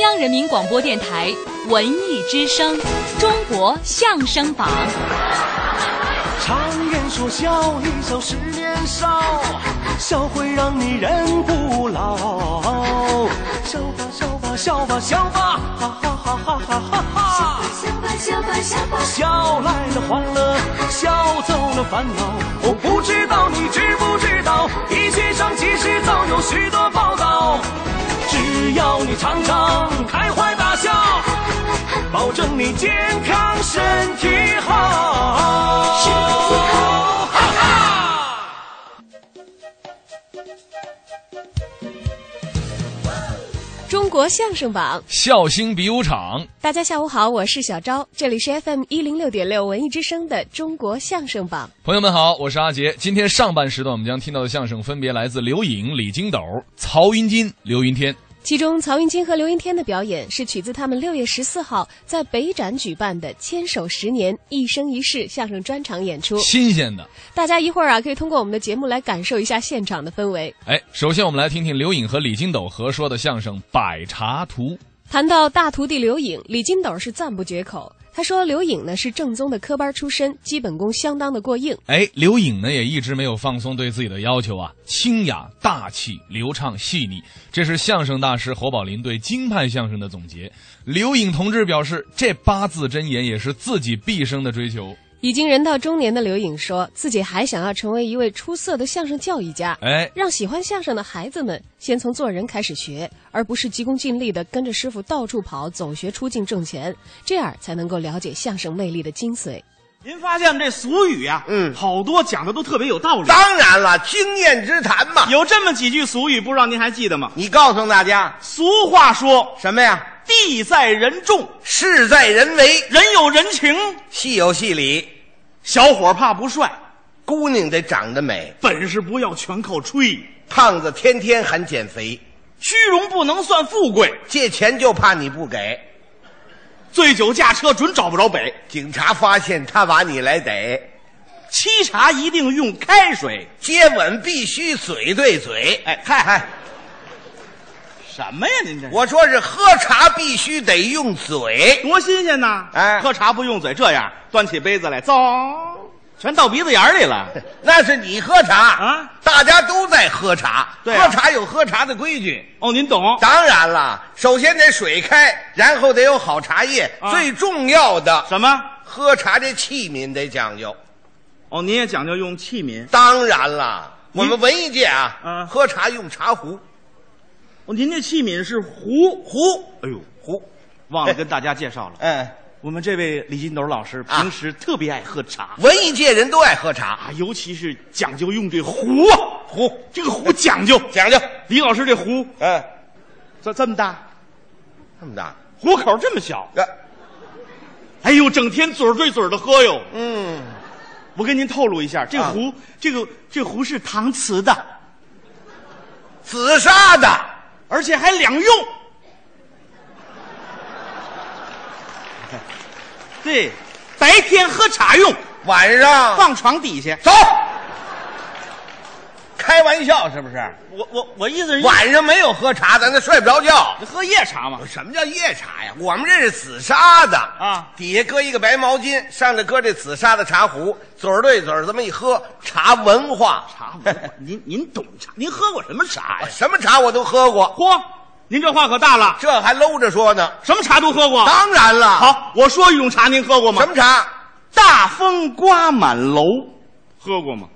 央人民广播电台文艺之声《中国相声榜》。常言说笑一笑十年少，笑会让你人不老。笑吧笑吧笑吧笑吧，哈哈哈哈哈哈哈！笑吧笑吧笑吧，笑来了欢乐，笑走了烦恼。我不知道你知不知道，医学上其实早有许多报道。只要你常常开怀大笑，保证你健康身体好。身体好哈哈。中国相声榜，笑星比武场，大家下午好，我是小昭，这里是 FM 一零六点六文艺之声的中国相声榜。朋友们好，我是阿杰。今天上半时段我们将听到的相声分别来自刘颖、李金斗、曹云金、刘云天。其中，曹云金和刘云天的表演是取自他们六月十四号在北展举办的“牵手十年，一生一世”相声专场演出。新鲜的。大家一会儿啊，可以通过我们的节目来感受一下现场的氛围。哎，首先我们来听听刘颖和李金斗合说的相声《百茶图》。谈到大徒弟刘颖，李金斗是赞不绝口。他说：“刘颖呢是正宗的科班出身，基本功相当的过硬。哎，刘颖呢也一直没有放松对自己的要求啊，清雅、大气、流畅、细腻，这是相声大师侯宝林对京派相声的总结。刘颖同志表示，这八字真言也是自己毕生的追求。已经人到中年的刘颖说自己还想要成为一位出色的相声教育家，哎，让喜欢相声的孩子们先从做人开始学，而不是急功近利的跟着师傅到处跑，走学出境挣钱，这样才能够了解相声魅力的精髓。您发现这俗语呀、嗯好多讲的都特别有道理。当然了，经验之谈嘛。有这么几句俗语，不知道您还记得吗？你告诉大家俗话说什么呀？“地在人重，事在人为，人有人情”。戏有戏理，小伙怕不帅，姑娘得长得美，本事不要全靠吹，胖子天天喊减肥，虚荣不能算富贵，借钱就怕你不给，醉酒驾车准找不着北，警察发现他把你来逮，沏茶一定用开水。接吻必须嘴对嘴。哎嗨嗨，什么呀？您这我说是喝茶必须得用嘴，多新鲜呐！哎喝茶不用嘴，这样端起杯子来，走，全到鼻子眼儿里了。那是你喝茶啊，大家都在喝茶，对啊喝茶有喝茶的规矩。哦，您懂？当然了，首先得水开，然后得有好茶叶，啊最重要的，什么？喝茶这器皿得讲究。哦，您也讲究用器皿。当然了，我们文艺界啊，嗯喝茶用茶壶，哦，您这器皿是壶。壶，哎呦，壶，忘了跟大家介绍了，哎，我们这位李金斗老师啊。平时特别爱喝茶。文艺界人都爱喝茶，啊，尤其是讲究用这壶啊，壶这个壶讲究。讲究，李老师这壶哎，这这么大，这么大，壶口这么小，这，哎呦，整天嘴对嘴的喝哟。嗯，我跟您透露一下，这啊。壶，这个这壶是搪瓷的，紫砂的，而且还两用。对，白天喝茶用，晚上放床底下。走，开玩笑是不是？我我我意思是晚上没有喝茶，咱这睡不着觉。喝夜茶吗。什么叫夜茶呀？我们这是紫砂的啊底下搁一个白毛巾，上头搁这紫砂的茶壶，嘴儿对嘴儿这么一喝，茶文化。茶文化，您您懂茶？您喝过什么茶呀？什么茶我都喝过，嚯，您这话可大了，这还搂着说呢。什么茶都喝过。当然了，，好，我说一种茶，您喝过吗？什么茶？大风刮满楼，喝过吗？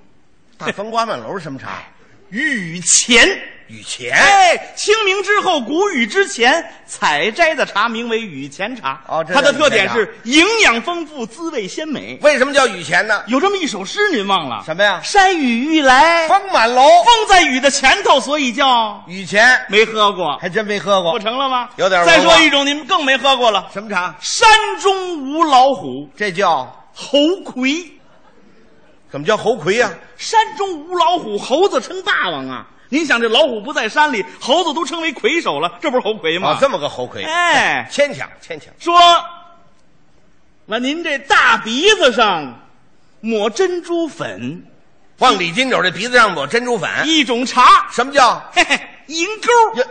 大风刮满楼是什么茶？雨前。雨前。哎，清明之后，谷雨之前采摘的茶名为雨前茶。哦这它的特点是营养丰富，滋味鲜美。为什么叫雨前呢？有这么一首诗，您忘了？什么呀山雨欲来，风满楼，风在雨的前头，所以叫雨前，没喝过，还真没喝过不。成了吗？有点再说一种，你们更没喝过了。什么茶？山中无老虎，这叫猴魁。怎么叫猴魁呀？山中无老虎，猴子称霸王啊！您想，这老虎不在山里，猴子都称为魁首了，这不是猴魁吗？啊，这么个猴魁，哎，牵强牵强。说，那您这大鼻子上抹珍珠粉，往李金斗这鼻子上抹珍珠粉，一种茶，什么叫？嘿嘿，银钩。呀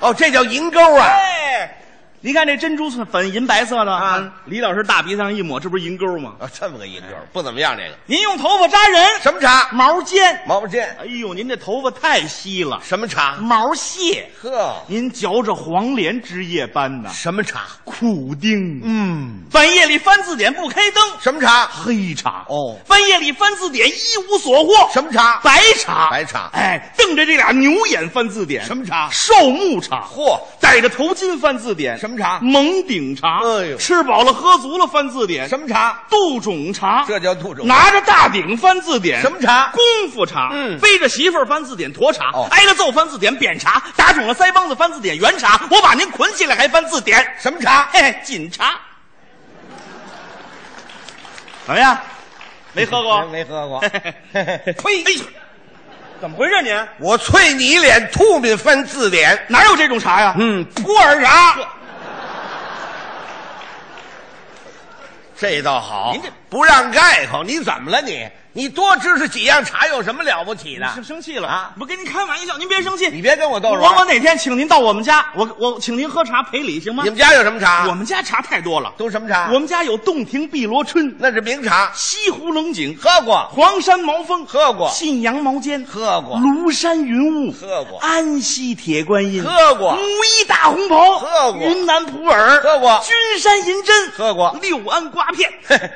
哦，这叫银钩啊！哎，你看这珍珠粉银白色的啊，李老师大鼻子上一抹，这不是银钩吗？啊，这么个银钩，不怎么样。这个您用头发扎人，什么茶？毛尖。毛尖。哎呦，您这头发太稀了，什么茶？毛蟹。呵，您嚼着黄连枝叶般的什么茶？苦丁。嗯，半夜里翻字典不开灯，什么茶？黑茶。哦，半夜里翻字典一无所获，什么茶？白茶。白茶。哎，瞪着这俩牛眼翻字典，什么茶？寿木茶。嚯，戴着头巾翻字典，什么茶？蒙顶茶。哎呦吃饱了喝足了翻字典，什么茶？杜仲茶。这叫杜仲。拿着大鼎翻字典，什么茶？功夫茶。嗯背着媳妇儿翻字典沱茶，哦挨了揍翻字典扁茶，打肿了腮帮子翻字典圆茶。我把您捆起来还翻字典，什么茶？嘿嘿，锦茶。怎么样？没喝过？没喝过。呸！呸！哎呦，怎么回事您？我啐你一脸吐沫翻字典。哪有这种茶呀？嗯，普洱茶。这倒好，您这不让盖口，你怎么了你？你多知识几样茶有什么了不起的？生生气了啊我跟您开玩笑，您别生气。你别跟我逗着我我。哪天请您到我们家，我我请您喝茶赔礼行吗你？们家有什么茶？我们家茶太多了，都什么茶？我们家有洞庭碧螺春、那是名茶，西湖龙井、喝过，黄山毛峰、喝过信阳毛尖、喝过，庐山云雾、喝过安溪铁观音、喝过武夷大红袍、喝过云南普洱、喝过君山银针、喝过六安瓜片，嘿嘿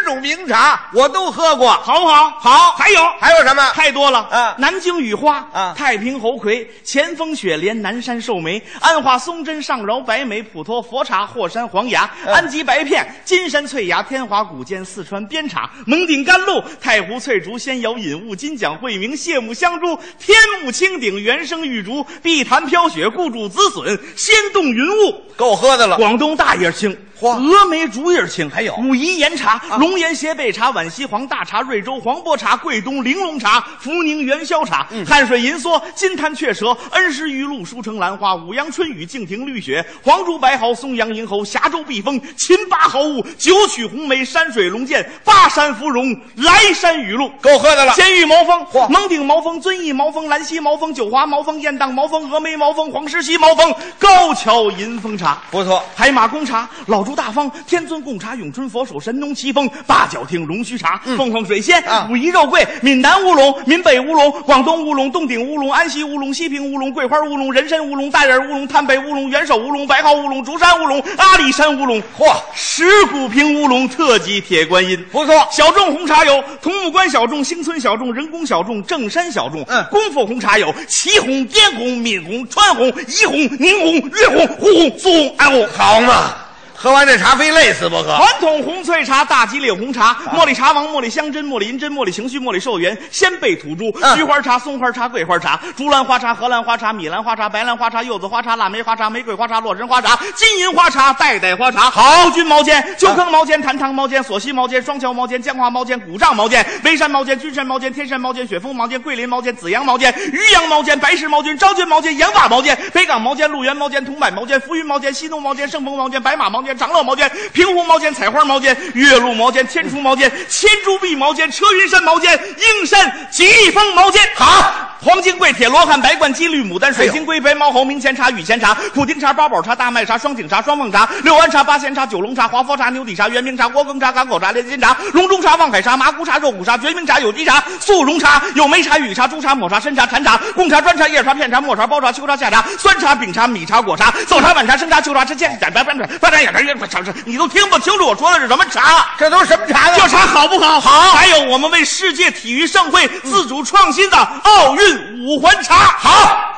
十种名茶我都喝过。好不好？好还有还有什么？太多了啊南京雨花啊太平猴魁、前锋雪莲、南山寿眉、安化松针、上饶白梅、普陀佛茶、霍山黄芽、嗯安吉白片、金山翠芽、天华古涧、四川边茶、蒙顶甘露、太湖翠竹、仙瑶引雾、金奖惠明、谢木香珠、天目青顶、原生玉竹、碧潭飘雪、固主紫笋、仙洞云雾。够喝的了。广东大叶青。嚯峨眉竹叶青，还有。武夷岩茶、龙岩斜背茶、皖西黄大茶、瑞州黄波茶、桂东玲珑茶、福宁元宵茶、汉水银梭、金滩雀舌、恩施玉露、舒城兰花、五阳春雨、敬亭绿雪、黄竹白毫、松阳银猴、峡州碧峰、秦巴毫雾、九曲红梅、山水龙涧、巴山芙蓉、莱山雨露。够喝的了。监狱毛峰、蒙顶毛峰、遵义毛峰、兰溪毛峰、九华毛峰、雁荡毛峰、峨眉毛峰、黄石溪毛峰、高桥银峰茶。不错，海马公茶、老竹大方、天尊贡茶、永春佛手、神农奇峰、八角亭龙须茶、凤凰水仙、啊武夷肉桂、闽南乌龙、闽北乌龙、广东乌龙、洞顶乌龙、安溪乌龙、西平乌龙、桂花乌龙、人参乌龙、大眼乌龙、滩北乌龙、元首乌龙、白毫乌龙、竹山乌龙、阿里山乌龙。嚯，石鼓平乌龙特级铁观音。不错。小众红茶有桐木关小众、星村小众、人工小众、正山小众。嗯功夫红茶有祁红、滇红、闽红、川红、怡红、宁红、粤红、沪红、苏红、安红。好嘛，喝完这茶非累死不可。传统红翠茶、大吉岭红茶、茉莉茶王、茉莉香针、茉莉银针、茉莉情绪、茉莉寿元、鲜贝土珠、嗯。菊花茶、松花茶、桂花茶、竹兰花茶、荷兰花茶、米兰花茶、白兰花茶、柚子花茶、腊梅花茶、玫瑰花茶、洛神花茶、金银花茶、代代花茶、好。菌毛尖、秋坑毛尖、坛塘毛尖、索溪毛尖、双桥毛尖、江华毛尖、古丈毛尖、眉山毛尖、君山毛尖、天山毛尖、雪峰毛尖、桂林毛尖、紫阳毛尖、渔阳毛尖、白石毛尖、昭君毛尖、洋瓦毛尖、北港毛尖、鹿园毛尖、桐柏毛尖、浮云毛尖、西东毛尖、盛丰毛尖、白马毛尖、长乐毛尖、平湖毛尖、采花毛尖、岳麓毛尖、天竺毛尖、千株碧毛尖、车云山毛尖、英山吉利峰毛尖。好。黄金桂铁罗汉白冠鸡绿牡丹水晶龟白毛猴明前茶雨前茶普丁茶八宝茶大麦茶双井茶双凤茶六安茶八仙茶九龙茶华佛茶牛底茶圆明茶锅羹茶港口茶连心茶龙中茶望海茶麻姑茶肉骨茶决明茶有机茶速溶茶有梅茶雨茶朱茶抹茶参茶禅茶贡茶砖茶叶茶片茶末茶包茶秋茶夏茶酸茶饼茶米茶果茶早茶晚茶生茶秋茶吃见点白白白发茶眼茶叶茶茶，你都听不清楚我说的是什么茶。这都是什么茶呢？这茶好不好？好。还有我们为世界体育盛会自主创新的奥运五环茶。好。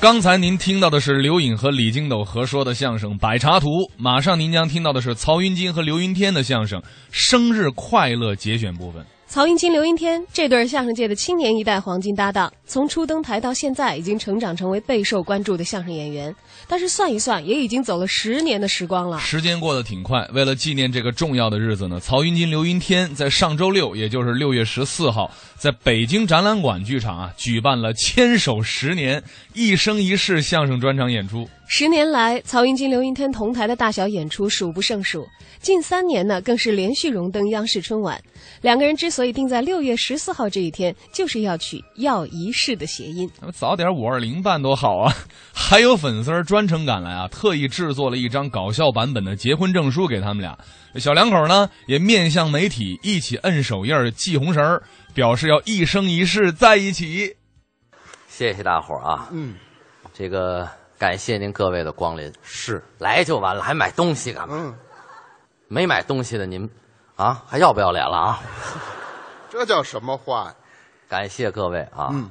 刚才您听到的是刘颖和李金斗合说的相声《百茶图》，马上您将听到的是曹云金和刘云天的相声《生日快乐》节选部分。曹云金、刘云天这对相声界的青年一代黄金搭档，从初登台到现在，已经成长成为备受关注的相声演员。但是算一算，也已经走了十年的时光了。时间过得挺快，为了纪念这个重要的日子呢，曹云金、刘云天在上周六，也就是六月十四号，在北京展览馆剧场啊，举办了“牵手十年，一生一世”相声专场演出。十年来，曹云金、刘云天同台的大小演出数不胜数，近三年呢更是连续荣登央视春晚。两个人之所以定在六月十四号这一天，就是要取“要一世”的谐音。那么早点五二零办多好啊！还有粉丝儿专程赶来啊，特意制作了一张搞笑版本的结婚证书给他们俩。小两口呢也面向媒体一起摁手印儿、系红绳儿，表示要一生一世在一起。谢谢大伙儿啊！嗯，这个感谢您各位的光临，是，来就完了，还买东西干嘛？嗯，没买东西的您，啊，还要不要脸了啊？这叫什么话呀？感谢各位啊！嗯，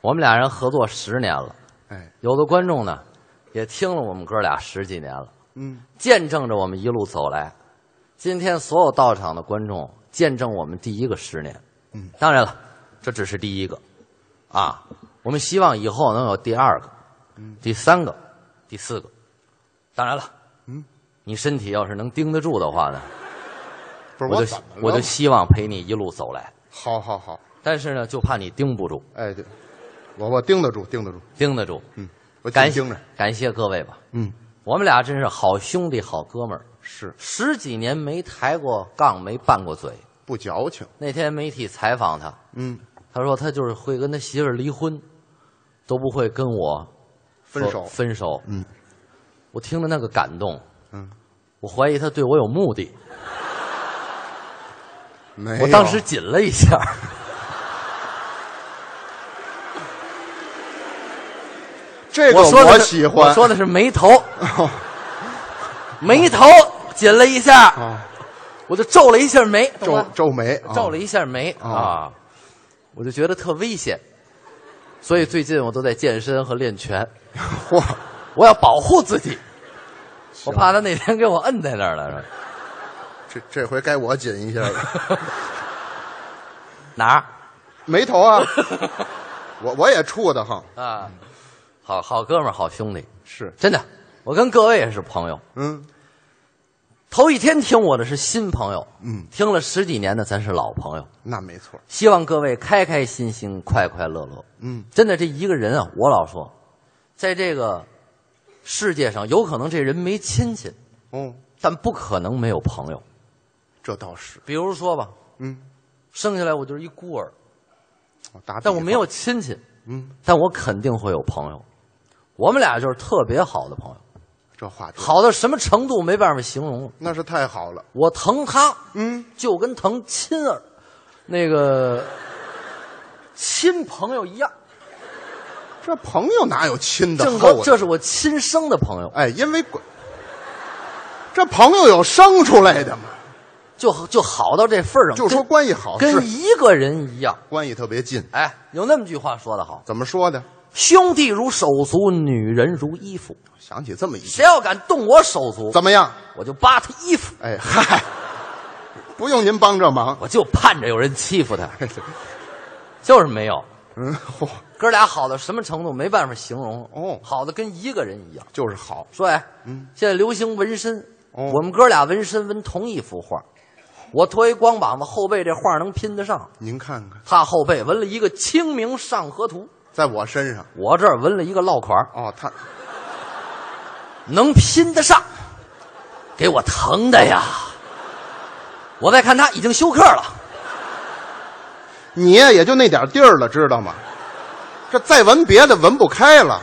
我们俩人合作十年了，哎，有的观众呢也听了我们哥俩十几年了，嗯，见证着我们一路走来。今天所有到场的观众见证我们第一个十年，嗯，当然了，这只是第一个，啊，我们希望以后能有第二个，嗯，第三个，第四个。当然了，嗯，你身体要是能盯得住的话呢，不是我就我就希望陪你一路走来。好好好，但是呢，就怕你盯不住，哎，对，我我盯得住，盯得住，盯得住。嗯，我感谢感谢各位吧，嗯，我们俩真是好兄弟、好哥们儿，是。十几年没抬过杠，没拌过嘴。不矫情，那天媒体采访他，嗯，他说他就是会跟他媳妇儿离婚，都不会跟我分手。分手。嗯，我听着那个感动，嗯，我怀疑他对我有目的，没，我当时紧了一下。这个我说的喜欢，我说的是眉头，哦 眉头紧了一下，啊，我就皱了一下眉，皱皱眉，啊。皱了一下眉啊。啊，我就觉得特危险，所以最近我都在健身和练拳，嚯，我要保护自己，我怕他那天给我摁在那儿了。这这回该我紧一下了，哪儿眉头啊，我我也怵得慌，啊？好好哥们儿，好兄弟，是，真的，我跟各位也是朋友。嗯头一天听我的是新朋友，嗯，听了十几年的咱是老朋友。那没错，希望各位开开心心、快快乐乐。嗯，真的，这一个人啊，我老说，在这个世界上，有可能这人没亲戚，嗯，但不可能没有朋友。这倒是，比如说吧，嗯，生下来我就是一孤儿，我打比，但我没有亲戚，嗯，但我肯定会有朋友。我们俩就是特别好的朋友，这话对，好到什么程度没办法形容。那是太好了，我疼他，嗯，就跟疼亲儿，那个亲朋友一样。这朋友哪有亲的正哥，的？这是我亲生的朋友，哎，因为关这朋友有生出来的嘛，就就好到这份儿上，就说关系好跟一个人一样。关系特别近，哎，有那么句话说得好怎么说的？：“兄弟如手足，女人如衣服。想起这么一句，谁要敢动我手足，怎么样？我就扒他衣服。哎嗨，不用您帮这忙，我就盼着有人欺负他，就是没有。嗯，嚯，哥俩好到什么程度，没办法形容。哦好的跟一个人一样。就是好，说哎，嗯现在流行纹身，哦我们哥俩纹身纹同一幅画，我脱一光膀子，后背这画能拼得上。您看看，他后背纹了一个《清明上河图》，在我身上，我这儿纹了一个落款儿，哦，他能拼得上，给我疼的呀！我再看他已经休克了，你呀也就那点地儿了，知道吗？这再纹别的纹不开了。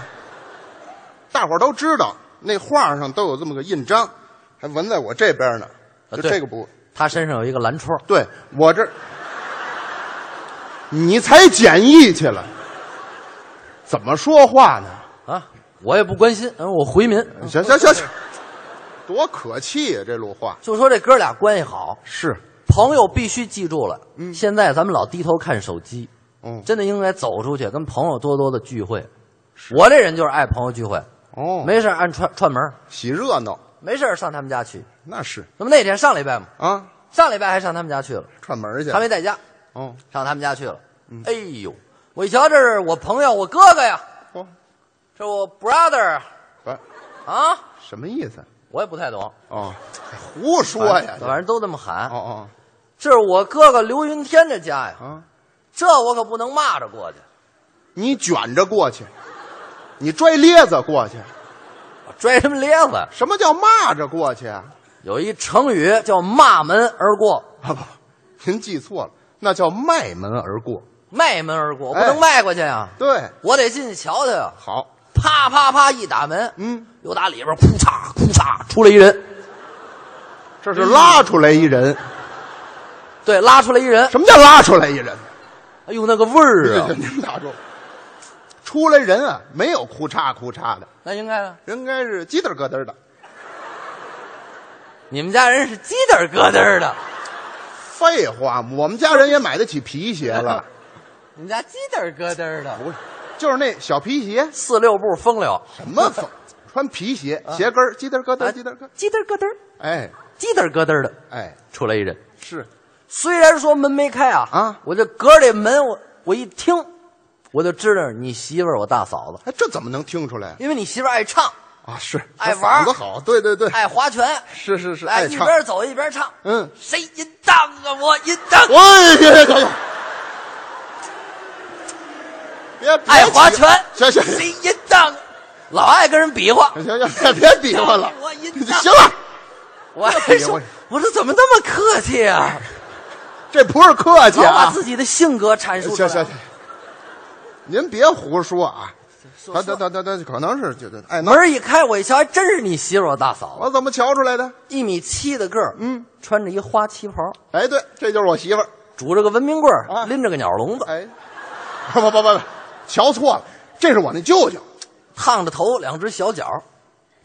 大伙儿都知道，那画上都有这么个印章，还纹在我这边呢。就这个不他身上有一个蓝戳，对，我这你才简易去了，怎么说话呢？啊，我也不关心，嗯，我回民。行行行行，多可气呀、这路话就说这哥俩关系好，是，朋友必须记住了。嗯现在咱们老低头看手机，嗯真的应该走出去，跟朋友多多的聚会。我这人就是爱朋友聚会，哦，没事儿按串串门儿，喜热闹，没事儿上他们家去。那是那么那天上礼拜嘛，啊，上礼拜还上他们家去了，串门去，他没在家，哦，上他们家去了。嗯哎呦，我一瞧这是我朋友，我哥哥呀，哦，这我 brother 不，啊，什么意思？我也不太懂，哦，胡说呀！反正都这么喊。哦哦这是我哥哥刘云天的家呀，啊，这我可不能骂着过去。你卷着过去，你拽咧子过去，拽什么咧子？什么叫骂着过去啊？有一成语叫骂门而过，啊不，您记错了，那叫迈门而过。迈门而过，我不哎能迈过去呀、对，我得进去瞧瞧呀。好，啪啪啪一打门，嗯，又打里边哭嚓哭嚓出来一人，这是拉出来一人。对，拉出来一人，什么叫拉出来一人？哎呦那个味儿啊！您打住。出来人啊，没有哭嚓哭嚓的，那应该呢？应该是叽嘚咯嘚的。你们家人是鸡嘚咯嘚的，废话，我们家人也买得起皮鞋了，你们家鸡嘚咯嘚的，不是，就是那小皮鞋，四六步风流，什么风？穿皮鞋，鞋跟儿叽嘚咯嘚，叽嘚咯。鸡嘚咯嘚，哎。鸡嘚咯嘚的，哎，出来一人。是。虽然说门没开啊，啊。我这隔着这门，我我一听，我就知道你媳妇儿我大嫂子，哎，这怎么能听出来因为你媳妇儿爱唱，啊？是爱玩儿嗓子好，对对对，爱划拳，是是是，哎，爱。一边走一边唱，嗯，谁淫荡啊，我淫荡，哎，别别别，爱划拳，行行谁淫荡，老爱跟人比划，行行行，别别比划了 我淫，荡行了，我还说我说怎么那么客气啊？这不是客气老把啊！自己的性格阐述出来。行行行，您别胡说啊！他他他他他可能是就就哎，门一开，我一瞧，还真是你媳妇大嫂子，我怎么瞧出来的？一米七的个儿，嗯，穿着一花旗袍，哎，对，这就是我媳妇儿。拄着个文明棍儿，啊拎着个鸟笼子，哎，不不不不，瞧错了，这是我那舅舅，烫着头，两只小脚，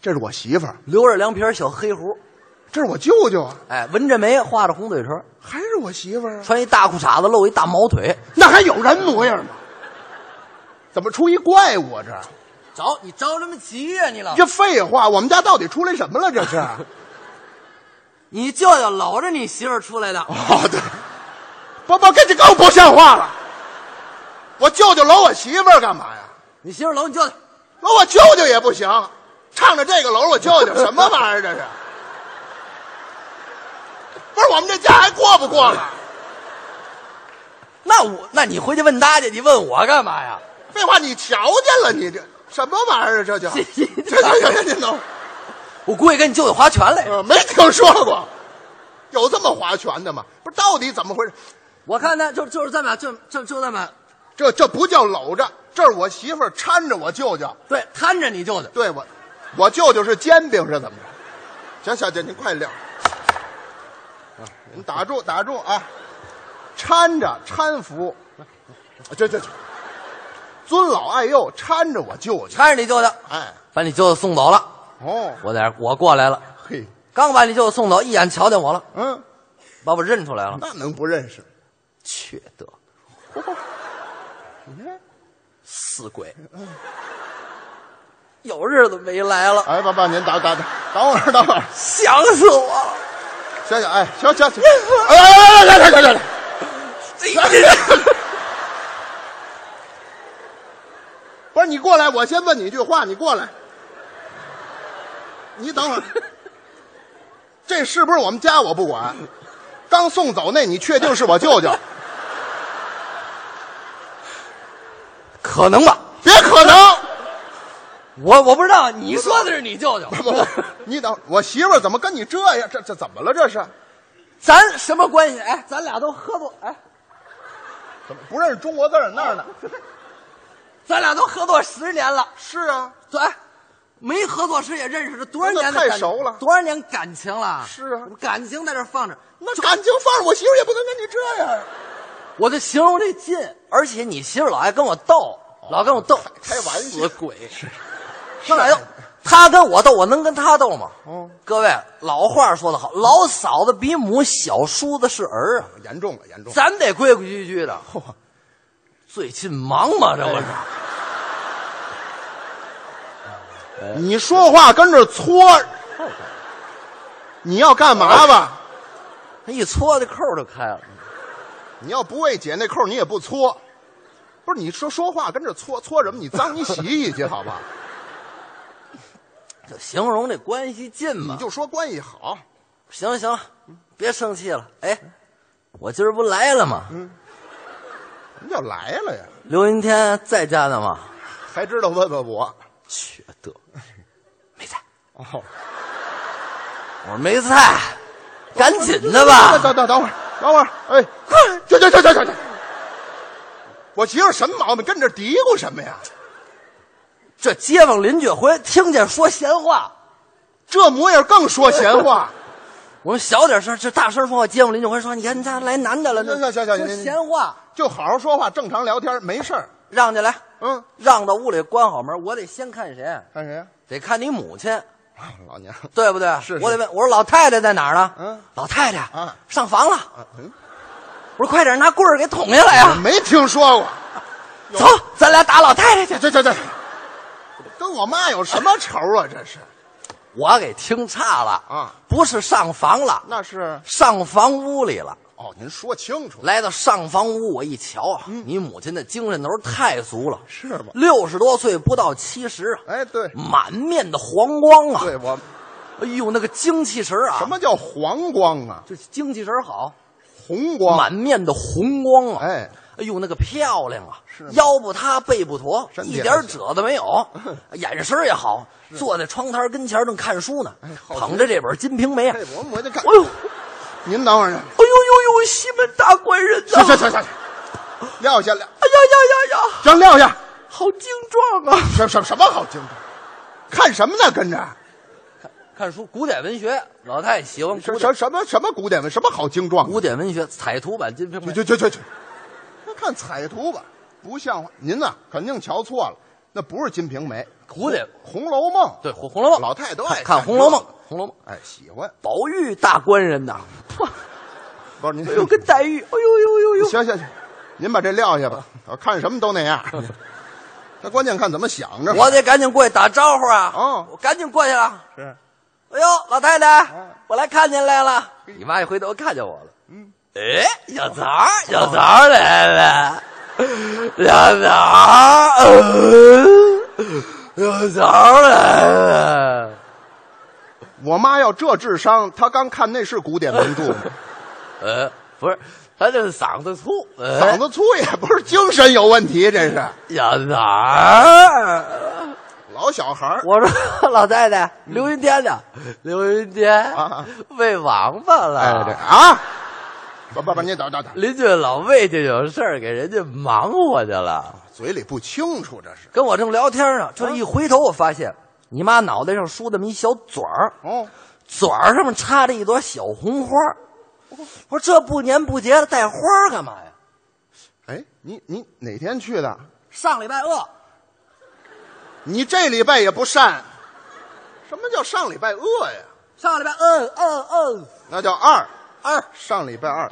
这是我媳妇儿，留着两撇小黑胡，这是我舅舅啊，哎，纹着眉，画着红嘴唇，还是我媳妇儿啊？穿一大裤衩子，露一大毛腿。那还有人模样吗？怎么出一怪物啊？这着你着什么急呀、你老这废话，我们家到底出来什么了？这是？你舅舅搂着你媳妇儿出来的，哦，对，不不，这这更不像话了。我舅舅搂我媳妇儿干嘛呀？你媳妇儿搂你舅舅，搂我舅舅也不行，唱着这个搂我舅舅，什么玩意儿这是？不是我们这家还过不过了？那我那你回去问他去，你问我干嘛呀？废话，你瞧见了，你这什么玩意儿啊？这就行行行行，您都，我估计跟你舅舅划拳来着。呃没听说过，有这么划拳的吗？不是，到底怎么回事？我看他就就是这么就就就这么，这这不叫搂着，这是我媳妇儿搀着我舅舅。对，摊着你舅舅。对我，我舅舅是煎饼是怎么着？行小姐，您快撂。啊，您打住打住啊！搀着搀扶，这这这，尊老爱幼，搀着我舅舅。搀着你舅舅，哎，把你舅舅送走了。哦，我在这儿我过来了，嘿，刚把你舅舅送走，一眼瞧见我了，嗯，把我认出来了。那能不认识？缺德，你看，死鬼，有日子没来了，哎，爸爸，您等等等，等会儿等会儿，想死我了。行行，哎，行行行，来来，不是你过来，我先问你一句话，你过来，你等会儿，这是不是我们家我不管，刚送走那你确定是我舅舅？可能吧？别可能！我我不知道，你说的是你舅舅，不不，你等，我媳妇儿怎么跟你这样？这这怎么了？这是咱什么关系？哎，咱俩都合作，哎，怎么不认识中国字儿那儿呢？咱俩都合作十年了，是啊，对，没合作时也认识了多少年太熟了多少年感情了？是啊感情在这放着，那感情放着，我媳妇也不能跟你这样。我就形容这劲，而且你媳妇老爱跟我斗，老跟我斗，开玩笑死鬼！上来斗，他跟我斗，我能跟他斗吗？嗯，各位，老话说得好，老嫂子比母，小叔子是儿啊，严重了，严重了。咱得规规矩矩的。最近忙吗？这不是。你说话跟这搓，你要干嘛吧？他一搓，这扣就开了。你要不为解那扣，你也不搓。不是你说说话跟这搓搓什么？你脏你洗洗去好吧？就形容这关系近嘛。你就说关系好。行了行了，别生气了。哎，我今儿不来了吗？什么叫来了呀？刘云天在家呢吗？还知道问问我？缺德，没在。哦，我说没在，赶紧的吧。等等等会儿，等会儿，哎，去去去去去去！我媳妇什么毛病？跟这嘀咕什么呀？这街坊邻居回听见说闲话，这模样更说闲话。我说小点声，这大声说话，街坊邻居回说：“你看你家来男的了。”行行行行说行闲话，就好好说话，正常聊天，没事儿。让进来，嗯，让到屋里关好门。我得先看谁？看谁呀？得看你母亲，老娘。对不对？是是我得问，我说老太太在哪儿呢？嗯，老太太啊上房了。嗯，我说快点拿棍儿给捅下来呀！没听说过。走，咱俩打老太太去。这这这，跟我妈有什么仇啊？这是我给听差了啊，不是上房了，那是上房屋里了。哦，您说清楚。来到上房屋，我一瞧啊，你母亲的精神头太足了，是吗？六十多岁不到七十啊，哎，对，满面的黄光啊，对我，哎呦，那个精气神啊，什么叫黄光啊？这精气神好，红光。满面的红光啊，哎，哎呦，那个漂亮啊是，腰不塌背不驼，一点褶子没有，眼神也好，坐在窗台跟前正看书呢，捧着这本《金瓶梅》啊，哎，我我就看哎。呦，哎您等会儿，呦呦呦，西门大官人呐！行行行行，撂下撂，哎呀呀呀呀，行撂下。好精壮啊！什什什么好精壮？看什么呢？跟着看看书，古典文学，老太太喜欢什典什什么什么古典文？什么好精壮？古典文学彩图版《金瓶梅去》。去去去去，看彩图吧，不像话。您呐，肯定瞧错了，那不是《金瓶梅》，古典《红楼梦》。对《红红楼梦》，老太太都爱看《看红楼梦》，《红楼梦》。哎，喜欢。宝玉大官人呐，不是您，哎呦，跟黛玉，哎呦呦呦呦，行行行，您把这撂下吧。我看什么都那样。他关键看怎么想着。我得赶紧过去打招呼啊！哦我赶紧过去了。是哎呦，老太太，我来看您来了。你妈一回头看见我了。嗯，哎，小曹，小曹来了，小曹儿，呃小曹儿来了。我妈要这智商，她刚看那是古典名著吗？呃，不是，她这嗓子粗，呃嗓子粗也不是精神有问题，这是小曹儿。老小孩儿。我说老太太，刘云天呢？刘云天啊喂王八了。哎，这啊，不不不，你等等等，邻居老魏家有事儿给人家忙活去了，嘴里不清楚，这是跟我正聊天呢，这一回头我发现你妈脑袋上梳这么一小嘴儿，哦，嘴儿上面插着一朵小红花。我说这不年不节的带花儿干嘛呀？哎，你你哪天去的？上礼拜二，你这礼拜也不善，什么叫上礼拜二呀？上礼拜嗯嗯嗯那叫二二，上礼拜二。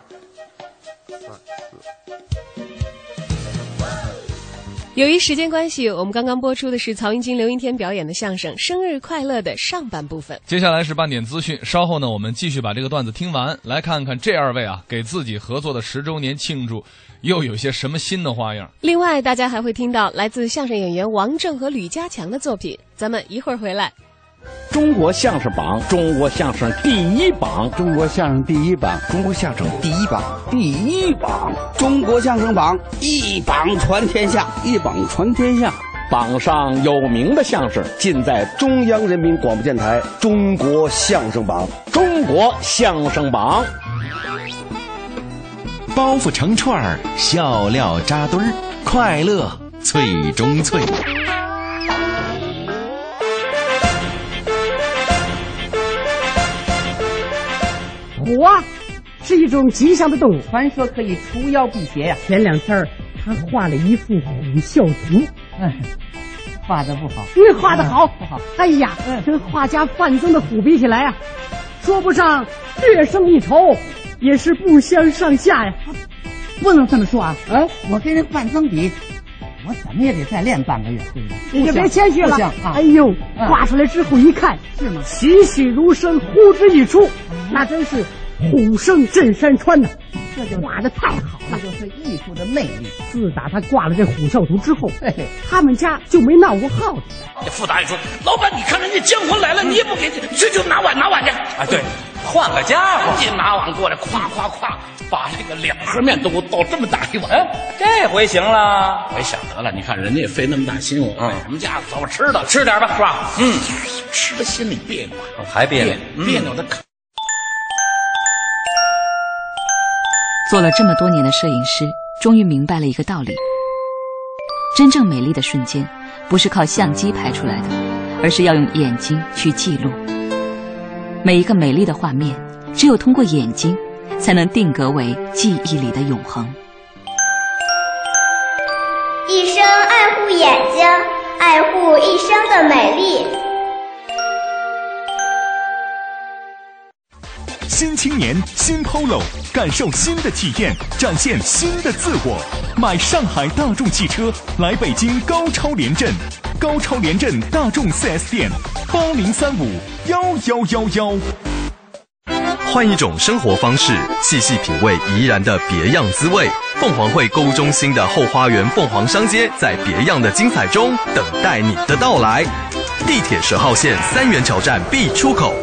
由于时间关系，我们刚刚播出的是曹云金、刘云天表演的相声《生日快乐》的上半部分。接下来是半点资讯，稍后呢，我们继续把这个段子听完，来看看这二位啊，给自己合作的十周年庆祝，又有些什么新的花样。另外，大家还会听到来自相声演员王正和吕家强的作品。咱们一会儿回来。中国相声榜，中国相声第一榜，中国相声第一榜，中国相声第一榜，第一榜，中国相声榜一榜传天下，一榜传天下。榜上有名的相声尽在中央人民广播电台《中国相声榜》，中国相声榜。包袱成串儿，笑料扎堆儿，快乐脆中脆。虎啊，是一种吉祥的动物，传说可以除妖辟邪呀、前两天儿他画了一幅虎啸图，嗯，画的不好，你，画的好，不好。哎呀，跟画家范增的虎比起来啊，说不上略胜一筹，也是不相上下呀。不能这么说啊！嗯，我跟人范增比，我怎么也得再练半个月，对不对？你就别谦虚了。哎呦，画出来之后一看，是吗？栩栩如生，呼之欲出，那真是虎生镇山川呐！这就画的太好了，这就是艺术的魅力。自打他挂了这虎啸图之后，嘿嘿，他们家就没闹过耗子。这副大爷说：“老板，你看人家姜昆来了，你也不给，这就拿碗拿碗去。”啊，对，换个家伙，金马网过来，咵咵咵，把这个两盒面都给我倒这么大一碗。这回行了。我一想得了，你看人家也费那么大心，我买什么家伙？走吧，吃的吃点吧，是吧？嗯，吃的心里别扭，还别扭，别扭的。做了这么多年的摄影师，终于明白了一个道理：真正美丽的瞬间，不是靠相机拍出来的，而是要用眼睛去记录。每一个美丽的画面，只有通过眼睛，才能定格为记忆里的永恒。一生爱护眼睛，爱护一生的美丽。新青年，新 Polo，感受新的体验，展现新的自我。买上海大众汽车，来北京高超联镇，高超联镇大众 4S 店，八零三五幺幺幺幺。换一种生活方式，细细品味怡然的别样滋味。凤凰汇购物中心的后花园凤凰商街，在别样的精彩中等待你的到来。地铁十号线三元桥站 B 出口。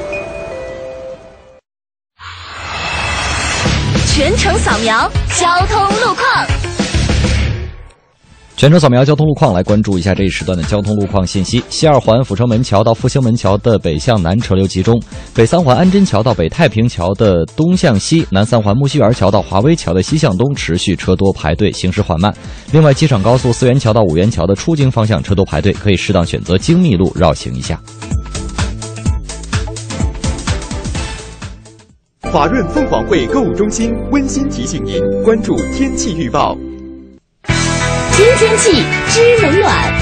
全程扫描交通路况。全程扫描交通路况，来关注一下这一时段的交通路况信息。西二环阜成门桥到复兴门桥的北向南车流集中；北三环安贞桥到北太平桥的东向西；南三环木樨园桥到华威桥的西向东持续车多排队，行驶缓慢。另外，机场高速四元桥到五元桥的出京方向车多排队，可以适当选择京密路绕行一下。华润凤凰汇购物中心温馨提醒您关注天气预报。听天气知冷暖，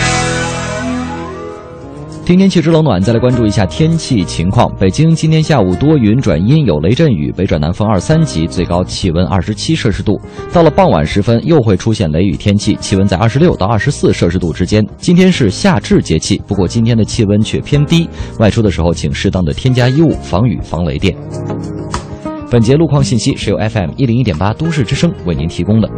听天气知冷暖，再来关注一下天气情况。北京今天下午多云转阴，有雷阵雨，北转南风二三级，最高气温二十七摄氏度。到了傍晚时分，又会出现雷雨天气，气温在二十六到二十四摄氏度之间。今天是夏至节气，不过今天的气温却偏低，外出的时候请适当的添加衣物，防雨防雷电。本节路况信息是由 FM 一零一点八都市之声为您提供的。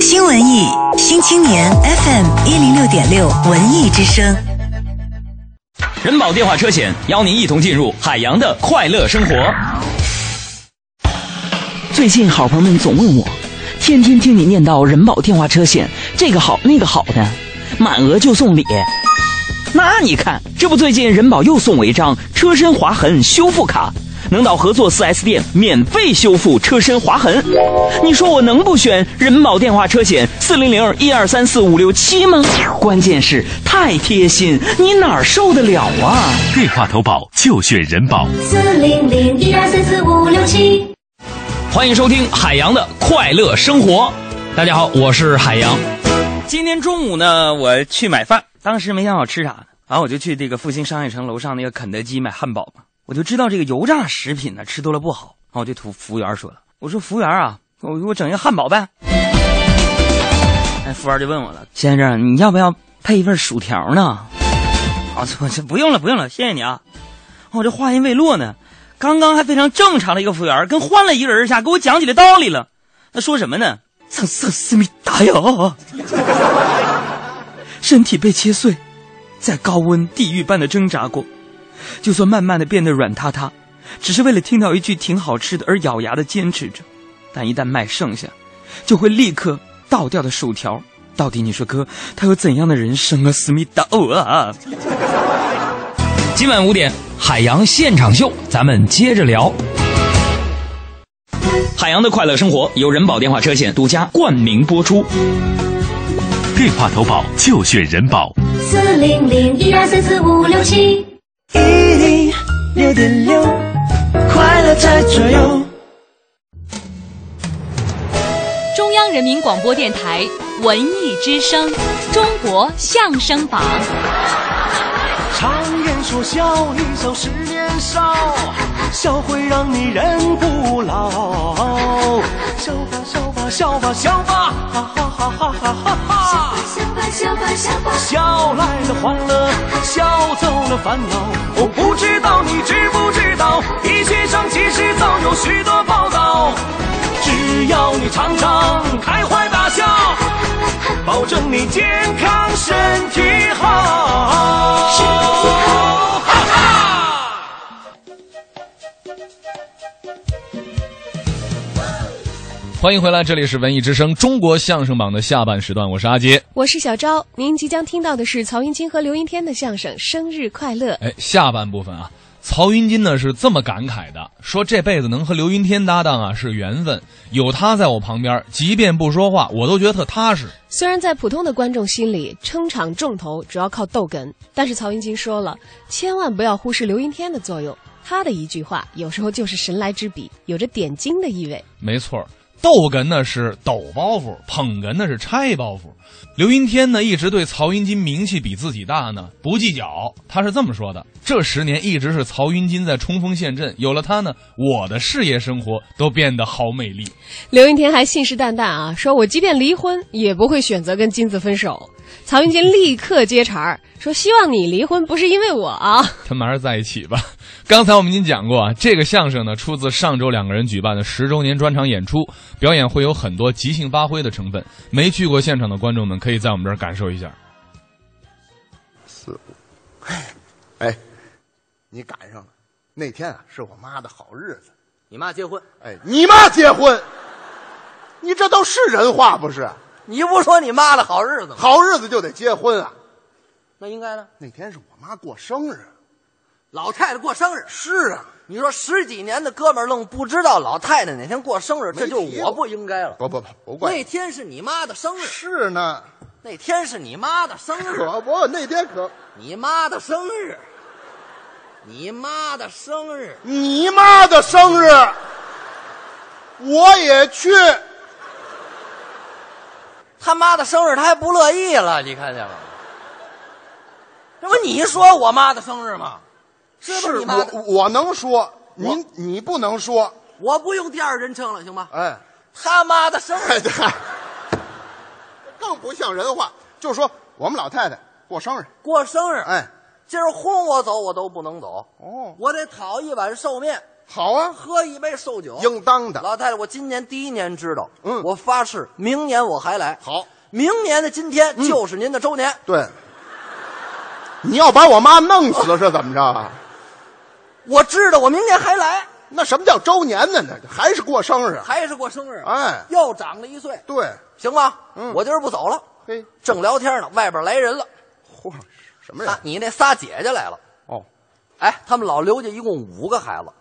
新文艺新青年 FM 一零六点六文艺之声，人保电话车险邀您一同进入海洋的快乐生活。最近好朋友们总问我，天天听你念叨人保电话车险这个好那个好的，满额就送礼。那你看，这不最近人保又送我一张车身划痕修复卡。能到合作 4S 店免费修复车身划痕，你说我能不选人保电话车险四零零一二三四五六七吗？关键是太贴心，你哪受得了啊？电话投保就选人保四零零一二三四五六七。欢迎收听海洋的快乐生活，大家好，我是海洋。今天中午呢，我去买饭，当时没想好吃啥，然后我就去这个复兴商业城楼上那个肯德基买汉堡嘛。我就知道这个油炸食品呢吃多了不好，然后我就图服务员说了，我说服务员啊，我给我整一个汉堡呗。哎，服务员就问我了，先生你要不要配一份薯条呢？啊，这这不用了不用了，谢谢你啊。我这话音未落呢，刚刚还非常正常的一个服务员，跟换了一个人似的，给我讲起了道理了。他说什么呢？想色思密达呀，身体被切碎，在高温地狱般的挣扎过。就算慢慢的变得软塌塌，只是为了听到一句挺好吃的而咬牙的坚持着，但一旦卖剩下，就会立刻倒掉的薯条。到底你说哥他有怎样的人生啊？思密达啊！今晚五点海洋现场秀，咱们接着聊。海洋的快乐生活由人保电话车险独家冠名播出，电话投保就选人保四零零一二三四五六七。一零六点六，快乐在左右。中央人民广播电台文艺之声《中国相声榜》。常言说笑一笑十年少，笑会让你人不老。笑吧笑吧笑吧笑吧，哈哈哈哈哈哈哈！笑吧笑吧笑来了欢乐，笑走了烦恼。我不知道你知不知道，医学上其实早有许多报道。只要你常常开怀大笑，保证你健康。身体好。欢迎回来，这里是文艺之声中国相声榜的下半时段，我是阿杰。我是小昭，您即将听到的是曹云金和刘云天的相声《生日快乐》。哎，下半部分啊，曹云金呢是这么感慨的，说这辈子能和刘云天搭档啊是缘分，有他在我旁边，即便不说话，我都觉得特踏实。虽然在普通的观众心里，撑场重头主要靠逗哏，但是曹云金说了，千万不要忽视刘云天的作用。他的一句话，有时候就是神来之笔，有着点睛的意味。没错。逗哏呢是抖包袱，捧哏呢是拆包袱。刘云天呢一直对曹云金名气比自己大呢不计较，他是这么说的：这十年一直是曹云金在冲锋陷阵，有了他呢，我的事业生活都变得好美丽。刘云天还信誓旦旦啊，说我即便离婚也不会选择跟金子分手。曹云金立刻接茬儿说：“希望你离婚不是因为我啊，他们还是在一起吧。”刚才我们已经讲过啊，这个相声呢出自上周两个人举办的十周年专场演出，表演会有很多即兴发挥的成分。没去过现场的观众们可以在我们这儿感受一下。四五，哎，你赶上了，那天啊是我妈的好日子，你妈结婚，哎，你妈结婚，你这都是人话不是？你不说你妈的好日子吗？好日子就得结婚啊，那应该呢？那天是我妈过生日，老太太过生日。是啊，你说十几年的哥们儿愣不知道老太太哪天过生日，这就我不应该了。不不不，不怪那天是你妈的生日。是呢，那天是你妈的生日。可不，那天可 你妈的生日，你妈的生日，你妈的生日，我也去。他妈的生日，他还不乐意了，你看见了？这不你说我妈的生日吗？是你妈我我能说，您你不能说，我不用第二人称了，行吗？哎，他妈的生日，更不像人话。就说我们老太太过生日，过生日，哎，今儿轰我走，我都不能走。哦，我得讨一碗寿面。好啊，喝一杯寿酒，应当的。老太太，我今年第一年知道，嗯，我发誓，明年我还来。好，明年的今天就是您的周年。对，你要把我妈弄死是怎么着啊？我知道，我明年还来。那什么叫周年呢？那还是过生日，还是过生日。哎，又长了一岁。对，行吧，嗯，我今儿不走了。嘿，正聊天呢，外边来人了。嚯，什么人？你那仨姐姐来了。哦，哎，他们老刘家一共五个孩子。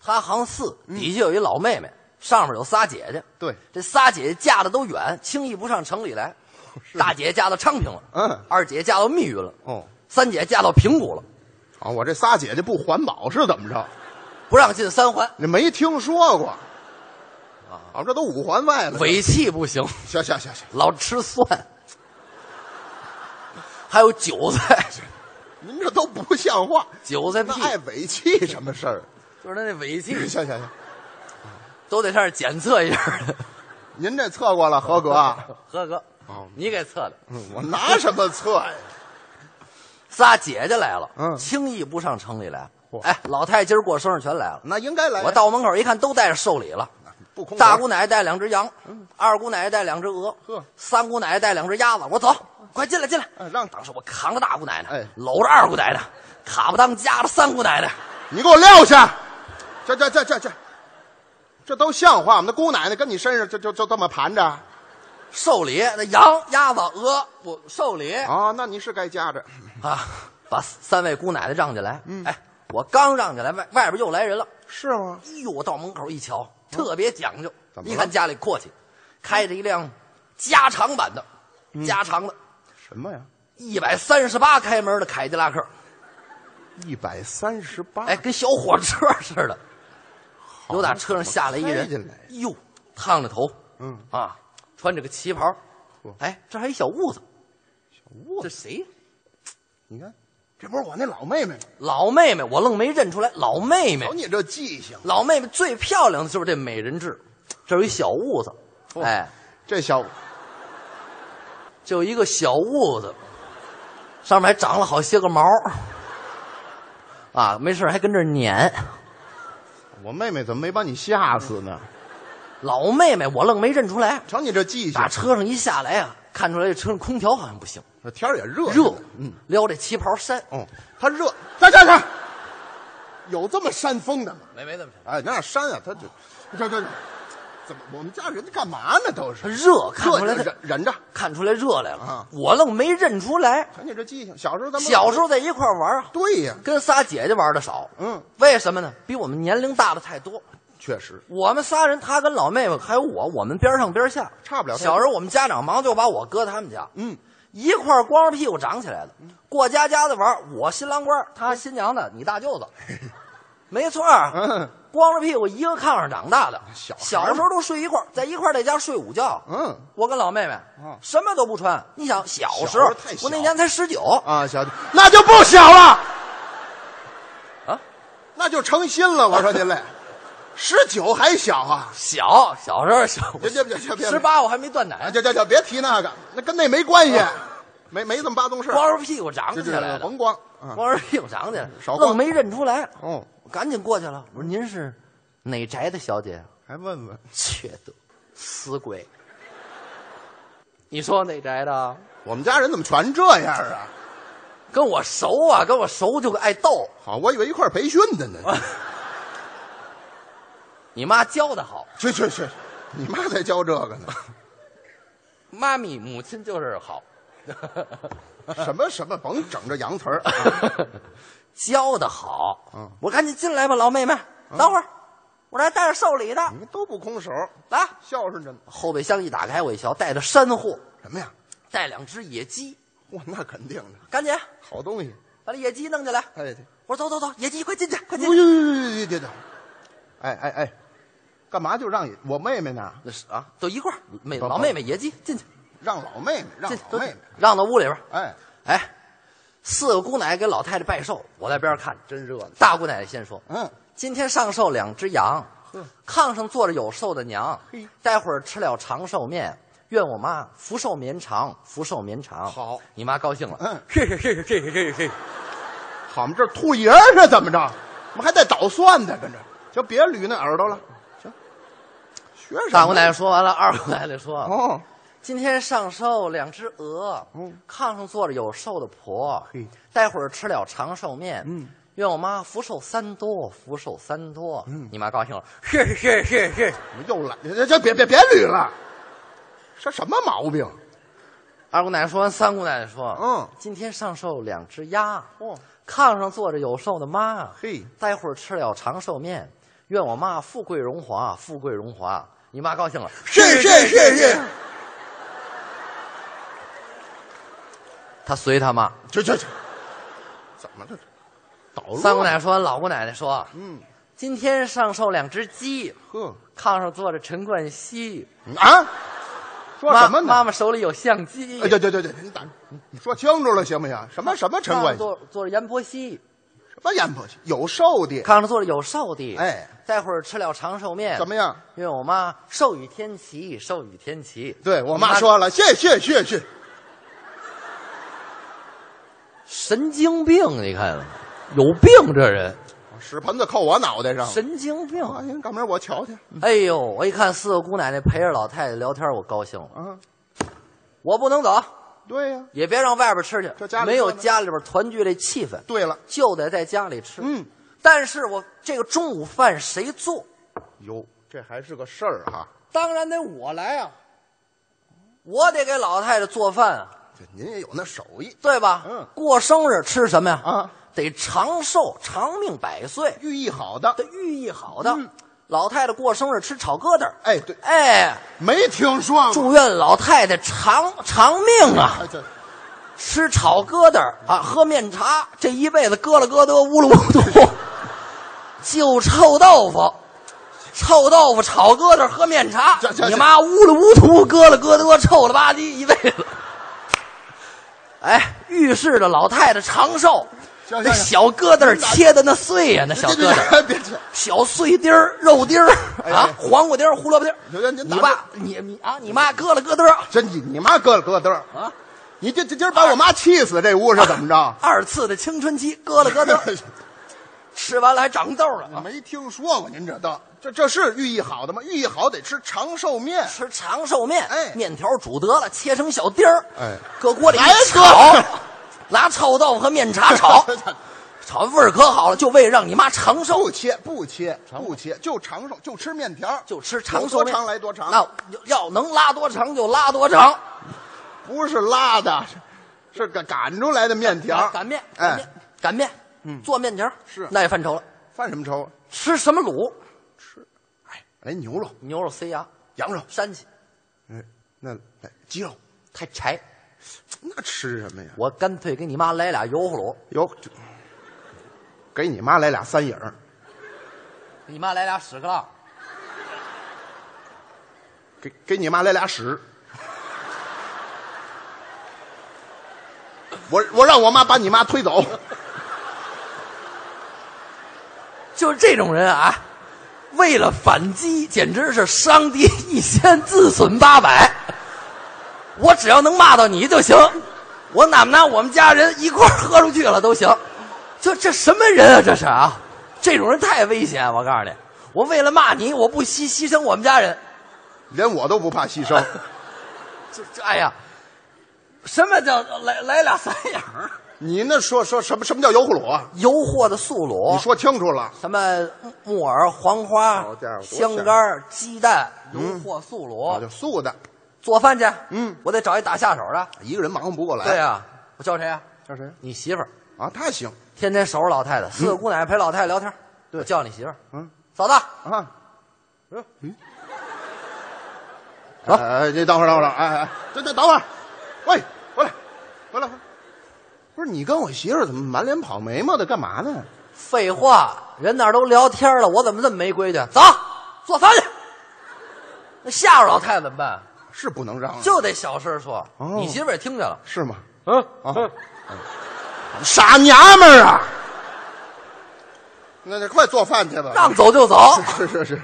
他行四，底下有一老妹妹，上面有仨姐姐。对，这仨姐姐嫁的都远，轻易不上城里来。大姐嫁到昌平了，嗯，二姐嫁到密云了，哦，三姐嫁到平谷了。啊，我这仨姐姐不环保是怎么着？不让进三环，你没听说过？啊，这都五环外了，尾气不行。行行行行，老吃蒜，还有韭菜，您这都不像话。韭菜屁，爱尾气什么事儿？就是他那尾气。行行行，都得上检测一下。您这测过了，合格？合格。哦，你给测的。嗯，我拿什么测呀？仨姐姐来了，嗯，轻易不上城里来。哎，老太太今儿过生日全来了，那应该来。我到门口一看，都带着寿礼了。不空。大姑奶奶带两只羊，二姑奶奶带两只鹅，呵，三姑奶奶带两只鸭子。我走，快进来进来。让当时我扛着大姑奶奶，哎，搂着二姑奶奶，卡不当夹着三姑奶奶。你给我撂下！这这这这这，这都像话吗？那姑奶奶跟你身上就就就这么盘着？寿礼那羊、鸭子、鹅，我寿礼啊，那你是该夹着啊。把三位姑奶奶让进来，嗯，哎，我刚让进来，外外边又来人了，是吗？哎呦，我到门口一瞧，特别讲究，怎么一看家里阔气，开着一辆加长版的，加长的，什么呀？一百三十八开门的凯迪拉克，一百三十八，哎，跟小火车似的。由打车上下来一人，哟，烫着头，嗯啊，穿着个旗袍，哎，这还一小痦子，小痦子，这谁？你看。这不是我那老妹妹吗？老妹妹，我愣没认出来。老妹妹，瞧你这记性。老妹妹最漂亮的就是这美人痣，这有一小痦子，哦、哎，这小就一个小痦子，上面还长了好些个毛，啊，没事还跟这儿撵。我妹妹怎么没把你吓死呢？老妹妹，我愣没认出来。瞧你这记性，打车上一下来啊，看出来这车上空调好像不行。那天也热，热，嗯，撩这旗袍扇，哦，它热，站站站，有这么扇风的吗？没没这么哎，那扇啊，他就，这这，怎么我们家人家干嘛呢？都是热，看出来忍忍着，看出来热来了啊我愣没认出来。瞧你这记性，小时候咱们小时候在一块玩啊，对呀，跟仨姐姐玩的少。嗯，为什么呢？比我们年龄大的太多。确实我们仨人，他跟老妹妹还有我，我们边上边下，差不了小时候我们家长忙就把我搁他们家，嗯，一块光着屁股长起来的，过家家的玩。我新郎官，他新娘子，你大舅子，没错，嗯，光着屁股一个炕上长大的。小孩小时候都睡一块儿，在一块儿在家睡午觉。嗯，我跟老妹妹嗯什么都不穿。你想小时候我那年才十九啊，小那就不小了啊，那就成心了。我说您嘞，十九还小啊？小小时候小，别别别别别，十八我还没断啊，奶，就就就别提那个，那跟那没关系，没没这么八宗事儿。光着屁股长起来了，甭光，啊光着屁股长起来，少光愣没认出来。哦，赶紧过去了，我说您是哪宅的小姐？还问问，缺德，死鬼！你说哪宅的？我们家人怎么全这样啊？跟我熟啊，跟我熟就爱逗。好，我以为一块培训的呢。你妈教的好，去去去，你妈才教这个呢。妈咪母亲就是好，什么什么，甭整这洋词儿。教的好。嗯我赶紧进来吧，老妹妹，等会儿，我这还带着寿礼呢。你们都不空手，来，孝顺着呢。后备箱一打开，我一瞧，带着山货，什么呀？带两只野鸡，哇，那肯定的，赶紧好东西。把这野鸡弄进来。哎，我说走走走，野鸡快进去，快进去。呦呦呦呦！哎哎哎，干嘛就让我妹妹呢？那是啊，都一块儿，妹老妹妹野鸡进去，让老妹妹，让进老妹妹。让到屋里边儿。哎，哎，四个姑奶奶给老太太拜寿，我在边上看。真热闹。大姑奶奶先说嗯，：“今天上寿两只羊，呵炕上坐着有寿的娘嘿，待会儿吃了长寿面，愿我妈福寿绵长，福寿绵长。”好，你妈高兴了。嗯，嘿嘿嘿嘿嘿嘿嘿，好嘛，这兔爷是怎么着？我们还带捣蒜的，跟着，就别捋那耳朵了。行？大姑奶奶说完了，二姑奶奶说：“哦，今天上寿两只鹅，嗯炕上坐着有寿的婆嘿，待会儿吃了长寿面，嗯，愿我妈福寿三多，福寿三多。嗯。你妈高兴了，是是是是。又来，这这别别别捋了，这什么毛病？二姑奶奶说完，三姑奶奶说：“嗯，今天上寿两只鸭，哦，炕上坐着有寿的妈，嘿，待会儿吃了长寿面，愿我妈富贵荣华，富贵荣华。”你妈高兴了，是是是是，她随他妈。这这这，怎么了捣乱？三姑奶奶说完，老姑奶奶说嗯，：“今天上寿两只鸡，呵炕上坐着陈冠希，啊，说妈什么呢？妈妈手里有相机。哎，对对对对，你打，你你说清楚了行不行？什么什么陈冠希？坐坐着阎婆惜，什么阎婆惜？有寿的，炕上坐着有寿的。哎，待会儿吃了长寿面，怎么样？因为我妈寿与天齐，寿与天齐。对我妈说了，谢谢谢谢。神经病，你看有病这人，屎盆子扣我脑袋上。神经病。啊，您赶明儿我瞧去。哎呦，我一看四个姑奶奶陪着老太太聊天，我高兴了。嗯，我不能走，对呀、也别让外边吃去，这家里没有家里边团聚这气氛，对了，就得在家里吃。嗯，但是我这个中午饭谁做？哟，这还是个事儿哈。当然得我来啊，我得给老太太做饭啊，这您也有那手艺，对吧？嗯，过生日吃什么呀？啊，得长寿、长命百岁，寓意好的。得寓意好的。嗯老太太过生日吃炒疙瘩，哎，对，哎，没听说过。祝愿老太太长长命啊！哎，吃炒疙瘩啊，喝面茶，这一辈子咯了咯得，乌噜乌涂，就臭豆腐，臭豆腐炒疙瘩喝面茶你妈乌噜乌涂，咯了咯得，臭了吧唧一辈子。哎，浴室的老太太长寿。行那小疙瘩儿切的那碎呀、那小疙瘩小碎丁儿、肉丁儿哎啊哎，黄瓜丁儿、胡萝卜丁儿。你爸，你你啊，你妈咯了咯得儿这你你妈咯了咯噔儿啊，你这这今儿把我妈气死，这屋是怎么着？二次的青春期咯了咯得儿，吃完了还长痘了啊！没听说过，您这都这这是寓意好的吗？寓意好得吃长寿面，吃长寿面，哎面条煮得了，切成小丁儿，哎，搁锅里炒，拿臭豆腐和面茶炒，炒味儿可好了，就为让你妈长寿。不切不切不切，就长寿，就吃面条，就吃长寿面长来多长。那要能拉多长就拉多长。不是拉的，是是赶赶出来的面条。擀面，擀哎面，，擀面，嗯做面条是那也犯愁了。犯什么愁？吃什么卤？来牛肉、牛肉塞牙，羊肉，膻气，嗯，那哎鸡肉太柴。那吃什么呀？我干脆给你妈来俩油葫芦，有，给你妈来俩三影儿，给你妈来俩屎壳郎，给给你妈来俩屎。我我让我妈把你妈推走。就是这种人啊，为了反击，简直是伤敌一千，自损八百。我只要能骂到你就行，我哪怕拿我们家人一块儿喝出去了都行。这这什么人啊？这是啊，这种人太危险。我告诉你，我为了骂你，我不牺牺牲我们家人。连我都不怕牺牲。这这，哎呀，什么叫来来俩三眼儿？你那说说什么什么叫油葫芦啊？油货的素卤，你说清楚了。什么木耳、黄花好家伙、香干、鸡蛋、油货素啊，卤。就素的，做饭去，嗯，我得找一打下手的。一个人忙活不过来。对呀，我叫谁呀？叫谁你媳妇儿，啊？他行，天天守着老太太，四个姑奶奶陪老太太聊天。对我叫你媳妇儿，嗯嫂子，啊。嗯，哎，你等会儿，等会儿，哎哎，等等等会儿，喂，回来，回来，回来。不是你跟我媳妇儿怎么满脸跑眉毛的？干嘛呢？废话，人那儿都聊天了，我怎么这么没规矩？走，做饭去。那吓着老太太怎么办？是不能让啊，就得小声说。哦你媳妇儿也听见了，是吗？嗯啊，傻娘们儿啊！那那快做饭去吧。让走就走。是是是，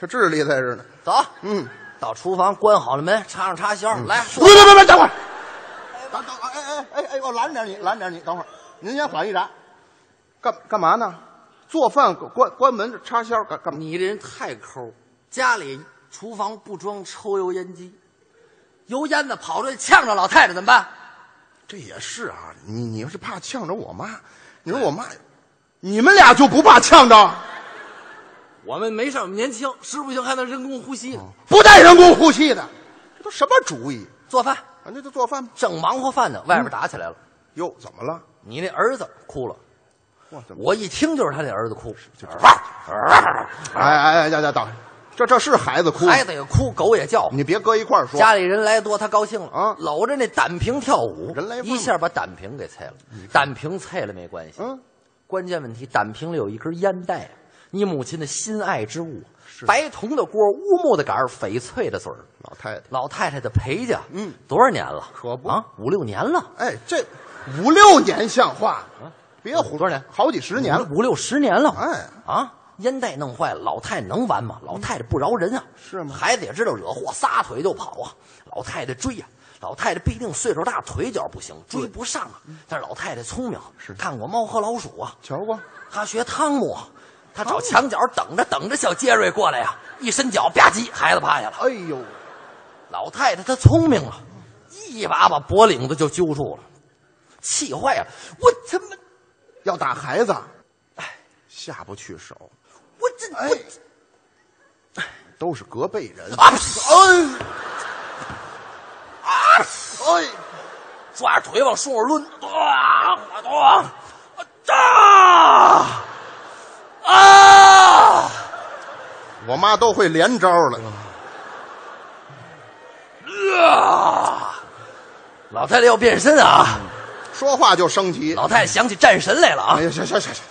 这智力在这呢。走，嗯，到厨房关好了门，插上插销，来，别别别别，等会儿，等等，哎哎哎哎，我拦着点你，拦着点你，等会儿，您先缓一闸。干干嘛呢？做饭关关门插销干干嘛？你这人太抠，家里厨房不装抽油烟机，油烟子跑出去呛着老太太怎么办？这也是啊，你你要是怕呛着我妈，你说我妈，你们俩就不怕呛着？我们没事，我们年轻，实不行还能人工呼吸。不带人工呼吸的，这都什么主意？做饭，啊，那就做饭吧。正忙活饭呢，外边打起来了。哟，怎么了？你那儿子哭了，哇，怎么？我一听就是他那儿子哭，哎哎哎，呀呀等，这这是孩子哭，孩子也哭，狗也叫。你别搁一块儿说。家里人来多，他高兴了啊搂着那胆瓶跳舞，人来疯一下把胆瓶给碎了。胆瓶碎了没关系，嗯，关键问题胆瓶里有一根烟袋，你母亲的心爱之物，白铜的锅，乌木的杆儿，翡翠的嘴儿。老太太，老太太的陪嫁，嗯，多少年了？可不啊，五六年了，哎，这五六年像话啊？别胡多少年？好几十年了。五六十年了。哎，啊，烟袋弄坏了，老太太能完吗？老太太不饶人啊！是吗孩子也知道惹祸，撒腿就跑啊！老太太追呀、老太太必定岁数大，腿脚不行，追不上啊。但是老太太聪明，是看过《猫和老鼠》啊，瞧过？她学汤姆啊，她找墙角等着，等着小杰瑞过来呀、一伸脚吧唧，孩子趴下了。哎呦，老太太她聪明了，一把把脖领子就揪住了，气坏了，我他妈，要打孩子，哎，下不去手，我这哎。我都是隔辈人。啊！哎，啊！哎，抓着腿往树上抡，啊啊啊啊！我妈都会连招了。啊！老太太要变身啊！说话就升级。老太太想起战神来了啊哎！呀，行行行行，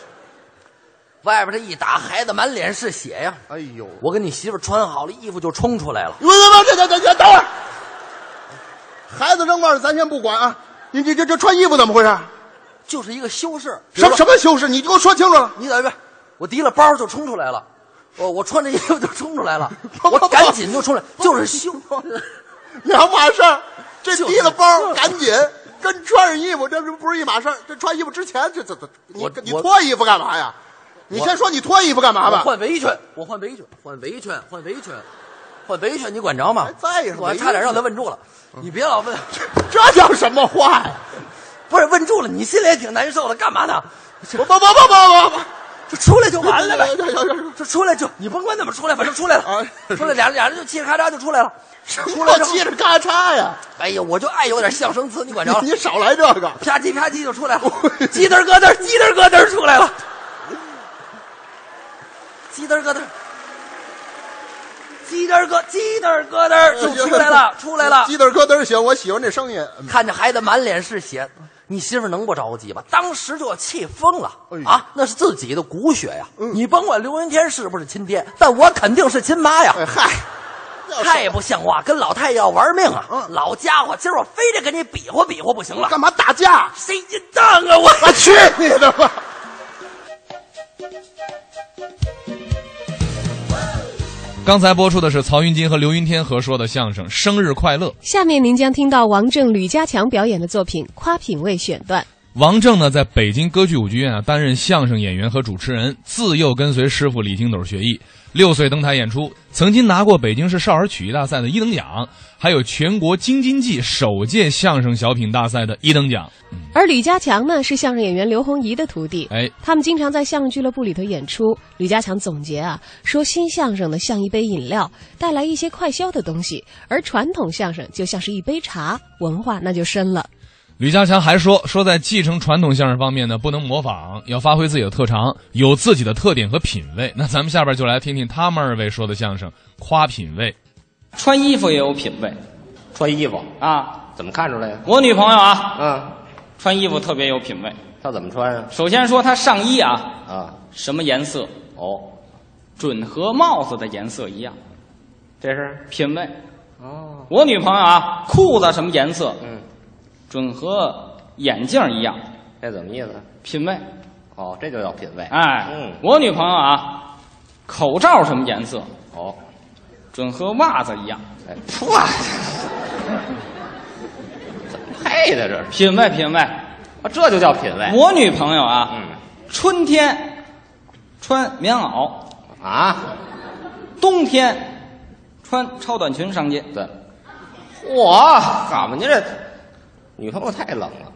外边这一打，孩子满脸是血呀！哎呦，我跟你媳妇穿好了衣服就冲出来了。不不不，这这这这，等会儿，孩子扔外边咱先不管啊。你这这这穿衣服怎么回事？就是一个修饰，什么什么修饰？你给我说清楚了。你等一下，我提了包就冲出来了，我我穿着衣服就冲出来了，我赶紧就冲来，就是修。两码事儿。这提了包赶紧，跟穿上衣服这不不是一码事儿。这穿衣服之前这这这，你我你脱衣服干嘛呀？你先说你脱衣服干嘛我吧？换围裙，我换围裙，换围裙，换围裙，换围裙，你管着吗还？在我还差点让他问住了，你别老问，这叫什么话呀？不是问住了，你心里也挺难受的，干嘛呢？不不不不不不，就出来就完了呗。就出来就你甭管怎么出来，反正出来了，出来俩人俩人就嘁哩咔嚓就出来了，出来嘁哩咔嚓呀！哎呀，我就爱有点相声词，你管着了？你少来这个，啪叽啪叽就出来了，叽嘚咯嘚，叽嘚咯嘚出来了，叽嘚咯嘚，叽嘚咯叽嘚咯嘚就出来了，出来了，鸡嘚咯嘚行，我喜欢这声音。看着孩子满脸是血，你媳妇能不着急吗？当时就要气疯了啊！那是自己的骨血呀！你甭管刘云天是不是亲爹，但我肯定是亲妈呀！嗨，太不像话，跟老太爷要玩命啊！老家伙，今儿我非得跟你比划比划不行了！干嘛打架？谁淫荡啊我！我去你的吧！刚才播出的是曹云金和刘云天合说的相声《生日快乐》。下面您将听到王正、吕家强表演的作品《夸品味》选段。王正呢，在北京歌剧舞剧院啊担任相声演员和主持人，自幼跟随师傅李金斗学艺，六岁登台演出，曾经拿过北京市少儿曲艺大赛的一等奖，还有全国京津冀首届相声小品大赛的一等奖。而李家强呢，是相声演员刘洪怡的徒弟。哎，他们经常在相声俱乐部里头演出。李家强总结啊，说新相声呢像一杯饮料，带来一些快消的东西；而传统相声就像是一杯茶，文化那就深了。吕家强还说，说在继承传统相声方面呢，不能模仿，要发挥自己的特长，有自己的特点和品味。那咱们下边就来听听他们二位说的相声，夸品味。穿衣服也有品味穿衣服啊！怎么看出来呀？我女朋友啊，嗯，穿衣服特别有品味。她怎么穿啊？首先说她上衣啊，啊，什么颜色？哦，准和帽子的颜色一样，这是品味。哦，我女朋友啊，裤子什么颜色？嗯，准和眼镜一样，这怎么意思？品味。哦，这就叫品味。哎，嗯，我女朋友啊，口罩什么颜色？哦，准和袜子一样。哎，哇，怎么配的这是？品味品味，啊，这就叫品味。我女朋友啊，嗯，春天穿棉袄啊，冬天穿超短裙上街。对，嚯，好嘛，您这女朋友太冷了，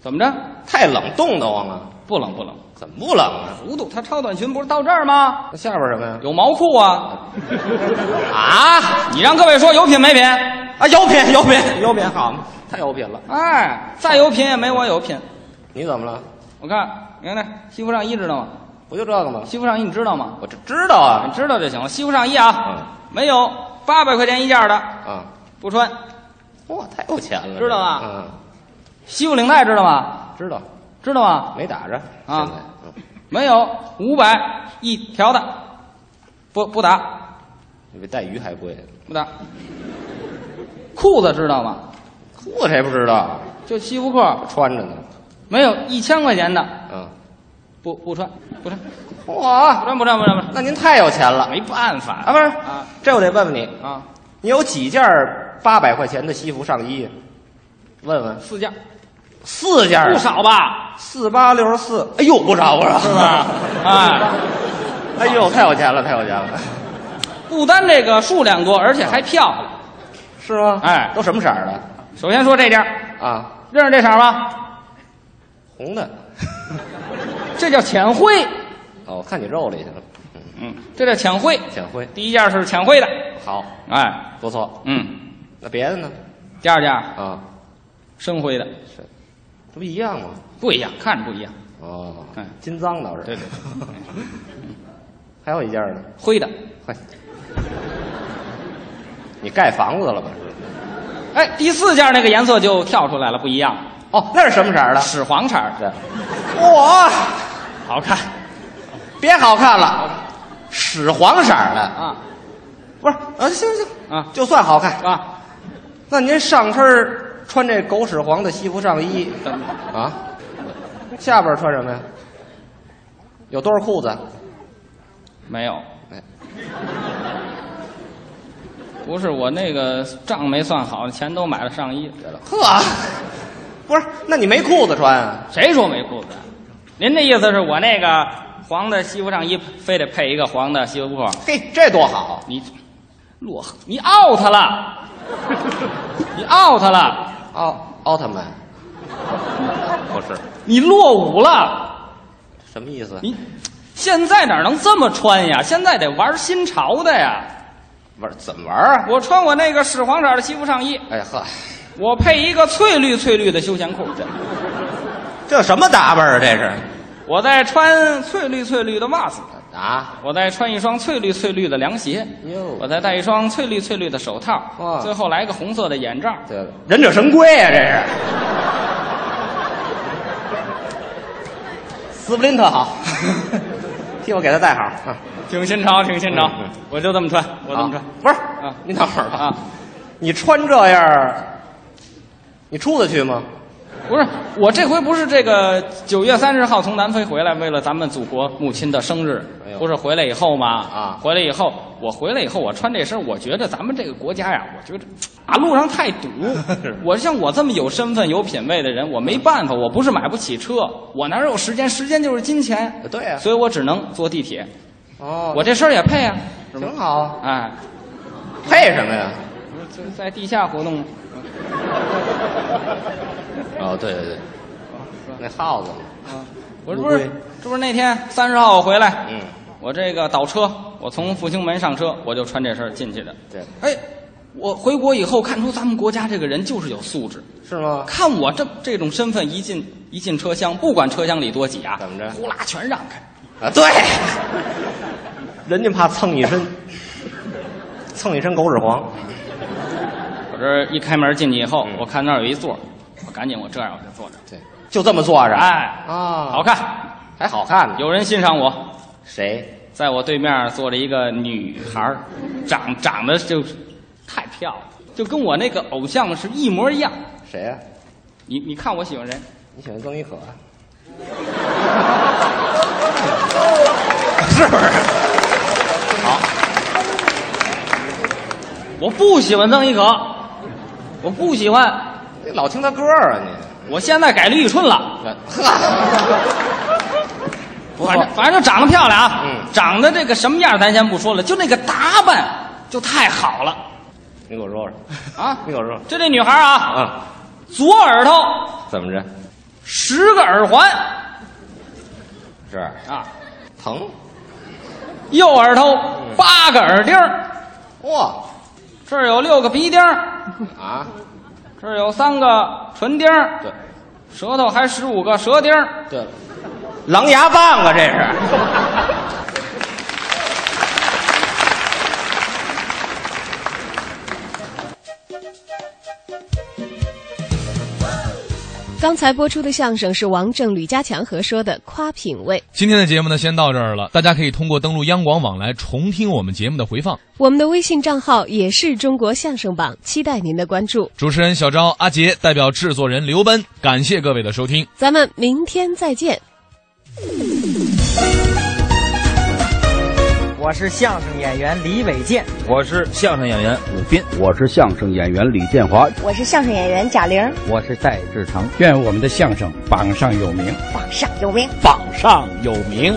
怎么着？太冷，冻得慌啊？不冷不冷，怎么不冷啊？幅度，她超短裙不是到这儿吗？那下边什么呀？有毛裤啊！啊，你让各位说有品没品？啊，有品有品有品，好嘛，太有品了。哎，再有品也没我有品。你怎么了？我看，你看那西服上衣知道吗？不就这个吗？西服上衣你知道吗？我这知道啊，你知道就行了。西服上衣啊，没有八百块钱一件的啊，不穿。哇，太有钱了，知道吧？嗯，西服领带知道吗？知道，知道吗？没打着啊，嗯没有五百一条的，不不打，你比带鱼还贵。不打。裤子知道吗？裤子谁不知道？就西服裤穿着呢。没有一千块钱的，嗯，不不穿不穿，哇，不穿不穿不穿不穿。那您太有钱了，没办法啊！不是啊，这我得问问你啊，你有几件八百块钱的西服上衣？问问，四件，四件，不少吧？四八六十四，哎呦，不少不少，是吧？哎，哎呦，太有钱了，太有钱了，不单这个数量多，而且还漂亮，是吗？哎，都什么色儿的？首先说这件啊，认识这色吗？红的，这叫浅灰。哦，看你肉里去了。嗯，这叫浅灰。浅灰，第一件是浅灰的，好，哎，不错。嗯，那别的呢？第二件啊，深灰的，是，这不一样吗？不一样，看着不一样。哦，哎，金脏倒是。对对。还有一件呢，灰的。嘿，你盖房子了吧？是？哎，第四件那个颜色就跳出来了，不一样。哦，那是什么色儿的？屎黄色的。哇，好看，别好看了，屎黄色的啊。不是啊，行行啊，就算好看啊。那您上身穿这狗屎黄的西服上衣啊，下边穿什么呀？有多少裤子？没有。哎，不是我那个账没算好，钱都买了上衣去了。呵，不是，那你没裤子穿啊？谁说没裤子？您的意思是我那个黄的西服上衣非得配一个黄的西服裤？嘿，这多好！你落你 out 了，你 out 了，奥奥特曼不是 你落伍了，什么意思？你现在哪能这么穿呀？现在得玩新潮的呀！玩怎么玩啊？我穿我那个屎黄色的西服上衣，哎呵，我配一个翠绿翠绿的休闲裤，这这什么打扮啊？这是我在穿翠绿翠绿的袜子，啊？我再穿一双翠绿翠绿的凉鞋，哟我再戴一双翠绿翠绿的手套，哇最后来个红色的眼罩。这忍者神龟啊！这是。斯普林特好，替我给他带好啊！挺新潮，挺新潮，嗯嗯我就这么穿，我这么穿。啊不是啊，您等会儿吧啊，你穿这样，你出得去吗？不是，我这回不是这个九月三十号从南非回来，为了咱们祖国母亲的生日，哎呦不是回来以后吗？啊回来以后，我回来以后，我穿这身，我觉得咱们这个国家呀，我觉得马路上太堵。我像我这么有身份、有品位的人，我没办法，我不是买不起车，我哪有时间？时间就是金钱。对呀所以我只能坐地铁。哦我这身儿也配啊，挺好，哎，配什么呀？就在地下活动。哦，对对对，那耗子嘛，我这不是，这不是那天三十号我回来，嗯，我这个倒车，我从复兴门上车，我就穿这身进去的。对，哎，我回国以后看出咱们国家这个人就是有素质。是吗？看我这这种身份，一进一进车厢，不管车厢里多挤啊，怎么着呼啦全让开。啊，对，人家怕蹭一身，蹭一身狗屎黄。我这一开门进去以后，我看那儿有一座，我赶紧我这样我就坐着。对，就这么坐着。哎，啊，好看，还好看呢。有人欣赏我。谁？在我对面坐着一个女孩儿，长长得就太漂亮，就跟我那个偶像是一模一样。谁呀、你你看我喜欢谁？你喜欢曾轶可、啊？是不是？好，我不喜欢曾轶可，我不喜欢。你老听他歌儿啊你？我现在改李宇春了。呵，反正反正就长得漂亮啊，嗯长得这个什么样咱先不说了，就那个打扮就太好了你给我说说啊！你给我说说就这女孩啊，啊？左耳朵怎么着？十个耳环是啊，疼？右耳朵八个耳钉儿哇这儿有六个鼻钉儿啊！这儿有三个唇钉儿对。舌头还十五个舌钉儿。对。了，狼牙棒啊，这是。刚才播出的相声是王正、吕家强合说的《夸品味》。今天的节目呢，先到这儿了。大家可以通过登录央广网来重听我们节目的回放。我们的微信账号也是中国相声榜，期待您的关注。主持人小昭、阿杰代表制作人刘奔，感谢各位的收听。咱们明天再见。我是相声演员李伟健，我是相声演员武斌，我是相声演员李建华，我是相声演员贾玲，我是戴志成。愿我们的相声榜上有名，榜上有名。榜上有名。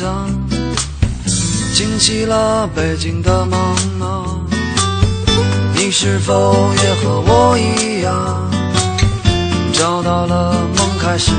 想，惊起了北京的茫茫。你是否也和我一样，找到了梦开始